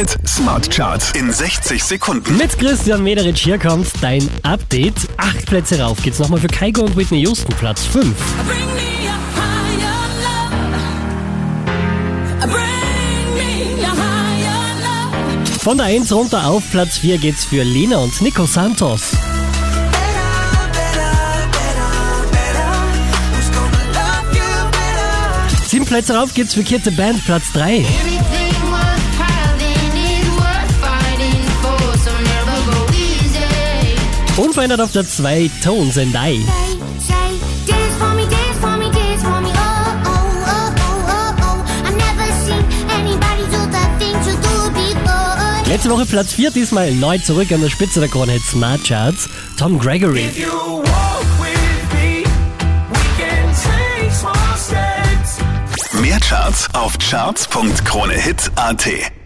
Hit Smart Charts in 60 Sekunden. Mit Christian Mederitsch hier kommt dein Update. Acht Plätze rauf geht's nochmal für Kaigo und Whitney Houston, Platz 5. Bring me a higher love. Bring me a higher love. Von der 1 runter auf Platz 4 geht's für Lena und Nico Santos. Sieben Plätze rauf geht's für Kid the Band, Platz 3. Unverändert auf der 2 Tones and I. Letzte Woche Platz 4, diesmal neu zurück an der Spitze der Krone Hit Smart Charts. Tom Gregory. If you walk with me, we can take small steps. Mehr Charts auf charts.kronehit.at.